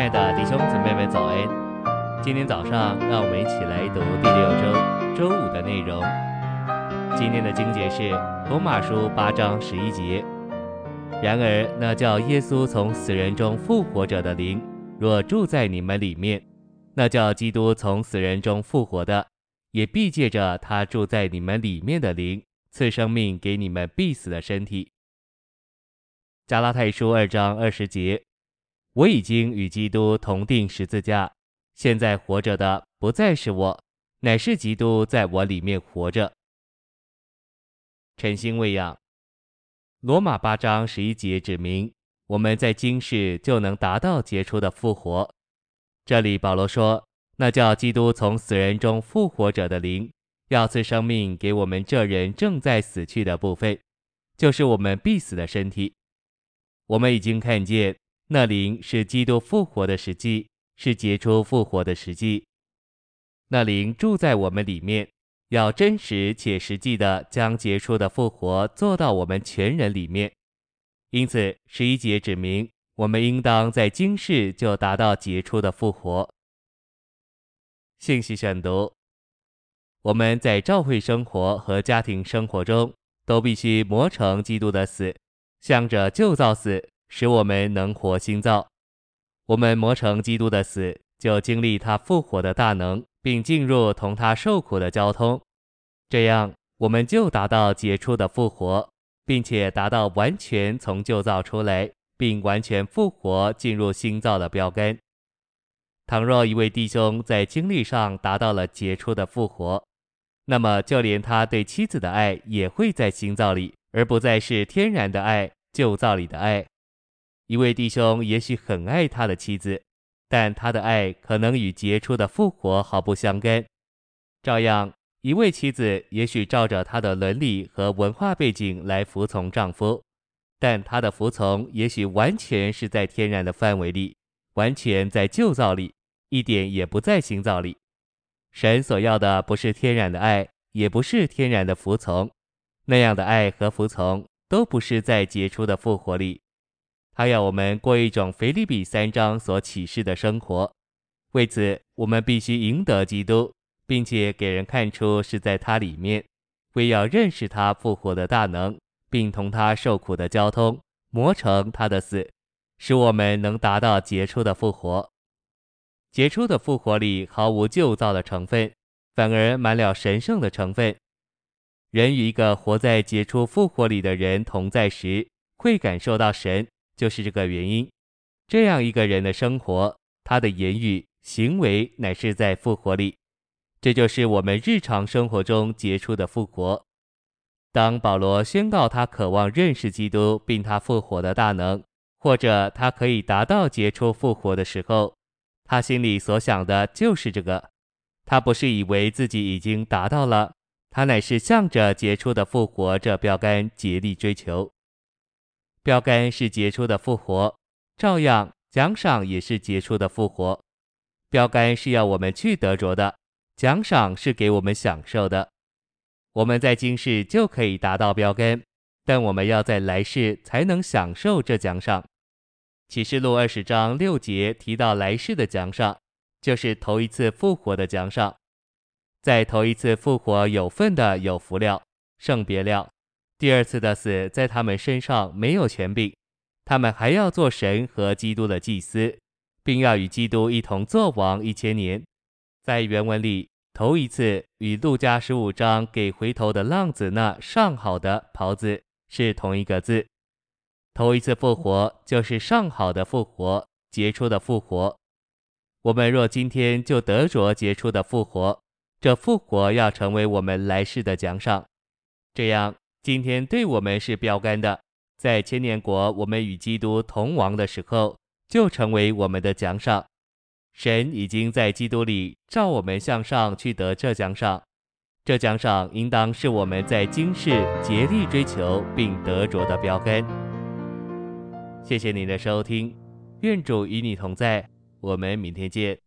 亲爱的弟兄姊妹们早安！今天早上，让我们一起来读第六周周五的内容。今天的经节是罗马书八章十一节。然而，那叫耶稣从死人中复活者的灵，若住在你们里面，那叫基督从死人中复活的，也必借着他住在你们里面的灵，赐生命给你们必死的身体。加拉太书二章二十节。我已经与基督同钉十字架，现在活着的不再是我，乃是基督在我里面活着。晨星喂养，罗马八章十一节指明，我们在今世就能达到杰出的复活。这里保罗说，那叫基督从死人中复活者的灵，要赐生命给我们这人正在死去的部分，就是我们必死的身体。我们已经看见。那灵是基督复活的时机，是杰出复活的时机。那灵住在我们里面，要真实且实际的将杰出的复活做到我们全人里面。因此，十一节指明，我们应当在今世就达到杰出的复活。信息选读：我们在教会生活和家庭生活中，都必须磨成基督的死，向着旧造死。使我们能活新造，我们磨成基督的死，就经历他复活的大能，并进入同他受苦的交通，这样我们就达到杰出的复活，并且达到完全从旧造出来，并完全复活进入新造的标杆。倘若一位弟兄在经历上达到了杰出的复活，那么就连他对妻子的爱也会在新造里，而不再是天然的爱，旧造里的爱。一位弟兄也许很爱他的妻子，但他的爱可能与杰出的复活毫不相干。照样，一位妻子也许照着她的伦理和文化背景来服从丈夫，但她的服从也许完全是在天然的范围里，完全在旧造里，一点也不在新造里。神所要的不是天然的爱，也不是天然的服从，那样的爱和服从都不是在杰出的复活里。他要我们过一种腓立比三章所启示的生活，为此我们必须赢得基督，并且给人看出是在他里面，为要认识他复活的大能，并同他受苦的交通，磨成他的死，使我们能达到杰出的复活。杰出的复活里毫无旧造的成分，反而满了神圣的成分。人与一个活在杰出复活里的人同在时，会感受到神。就是这个原因，这样一个人的生活，他的言语行为乃是在复活里。这就是我们日常生活中杰出的复活。当保罗宣告他渴望认识基督并他复活的大能，或者他可以达到杰出复活的时候，他心里所想的就是这个。他不是以为自己已经达到了，他乃是向着杰出的复活这标杆竭力追求。标杆是杰出的复活，照样奖赏也是杰出的复活。标杆是要我们去得着的，奖赏是给我们享受的。我们在今世就可以达到标杆，但我们要在来世才能享受这奖赏。启示录二十章六节提到来世的奖赏，就是头一次复活的奖赏。在头一次复活有份的有福了，圣别了。第二次的死在他们身上没有权柄，他们还要做神和基督的祭司，并要与基督一同作王一千年。在原文里，头一次与路加十五章给回头的浪子那上好的袍子是同一个字。头一次复活就是上好的复活，杰出的复活。我们若今天就得着杰出的复活，这复活要成为我们来世的奖赏，这样。今天对我们是标杆的，在千年国我们与基督同亡的时候，就成为我们的奖赏。神已经在基督里召我们向上去得这奖赏，这奖赏应当是我们在今世竭力追求并得着的标杆。谢谢您的收听，愿主与你同在，我们明天见。